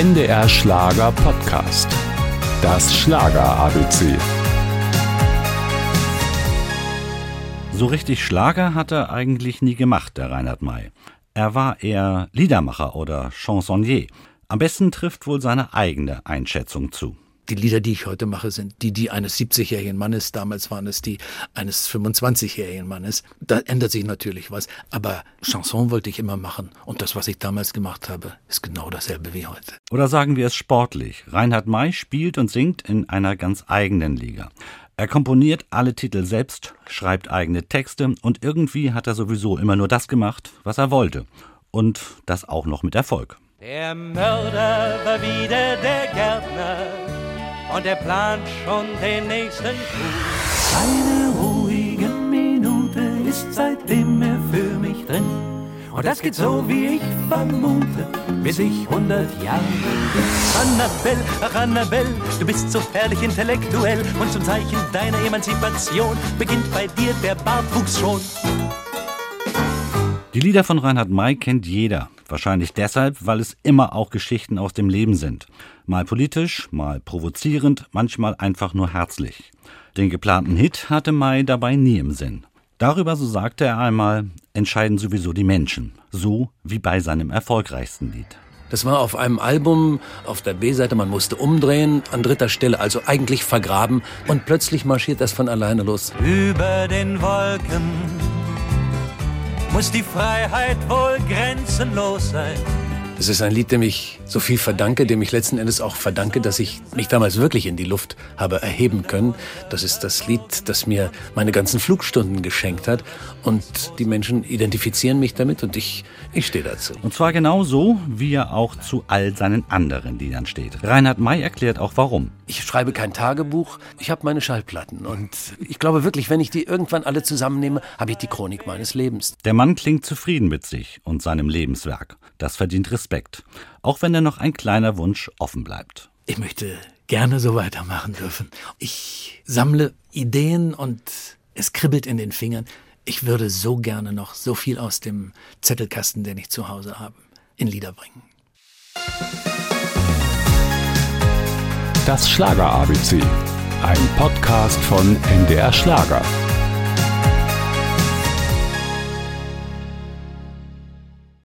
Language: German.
NDR Schlager Podcast. Das Schlager ABC. So richtig Schlager hat er eigentlich nie gemacht, der Reinhard May. Er war eher Liedermacher oder Chansonnier. Am besten trifft wohl seine eigene Einschätzung zu. Die Lieder, die ich heute mache, sind die, die eines 70-jährigen Mannes. Damals waren es die eines 25-jährigen Mannes. Da ändert sich natürlich was. Aber Chanson wollte ich immer machen. Und das, was ich damals gemacht habe, ist genau dasselbe wie heute. Oder sagen wir es sportlich. Reinhard May spielt und singt in einer ganz eigenen Liga. Er komponiert alle Titel selbst, schreibt eigene Texte und irgendwie hat er sowieso immer nur das gemacht, was er wollte. Und das auch noch mit Erfolg. Der Mörder war wieder der Gärtner und er plant schon den nächsten Coup. Eine ruhige Minute ist seitdem er für mich drin. Und das geht so, wie ich vermute, bis ich 100 Jahre bin. Annabelle, ach Annabelle, du bist so herrlich intellektuell und zum Zeichen deiner Emanzipation beginnt bei dir der Bartwuchs schon. Die Lieder von Reinhard May kennt jeder. Wahrscheinlich deshalb, weil es immer auch Geschichten aus dem Leben sind. Mal politisch, mal provozierend, manchmal einfach nur herzlich. Den geplanten Hit hatte May dabei nie im Sinn. Darüber, so sagte er einmal, entscheiden sowieso die Menschen. So wie bei seinem erfolgreichsten Lied. Das war auf einem Album auf der B-Seite, man musste umdrehen, an dritter Stelle, also eigentlich vergraben. Und plötzlich marschiert das von alleine los. Über den Wolken muss die Freiheit wohl grenzenlos sein. Es ist ein Lied, dem ich so viel verdanke, dem ich letzten Endes auch verdanke, dass ich mich damals wirklich in die Luft habe erheben können. Das ist das Lied, das mir meine ganzen Flugstunden geschenkt hat. Und die Menschen identifizieren mich damit und ich, ich stehe dazu. Und zwar genau so, wie er auch zu all seinen anderen Liedern steht. Reinhard May erklärt auch warum. Ich schreibe kein Tagebuch, ich habe meine Schallplatten. Und ich glaube wirklich, wenn ich die irgendwann alle zusammennehme, habe ich die Chronik meines Lebens. Der Mann klingt zufrieden mit sich und seinem Lebenswerk. Das verdient Respekt. Auch wenn er noch ein kleiner Wunsch offen bleibt. Ich möchte gerne so weitermachen dürfen. Ich sammle Ideen und es kribbelt in den Fingern. Ich würde so gerne noch so viel aus dem Zettelkasten, den ich zu Hause habe, in Lieder bringen. Das Schlager ABC. Ein Podcast von NDR Schlager.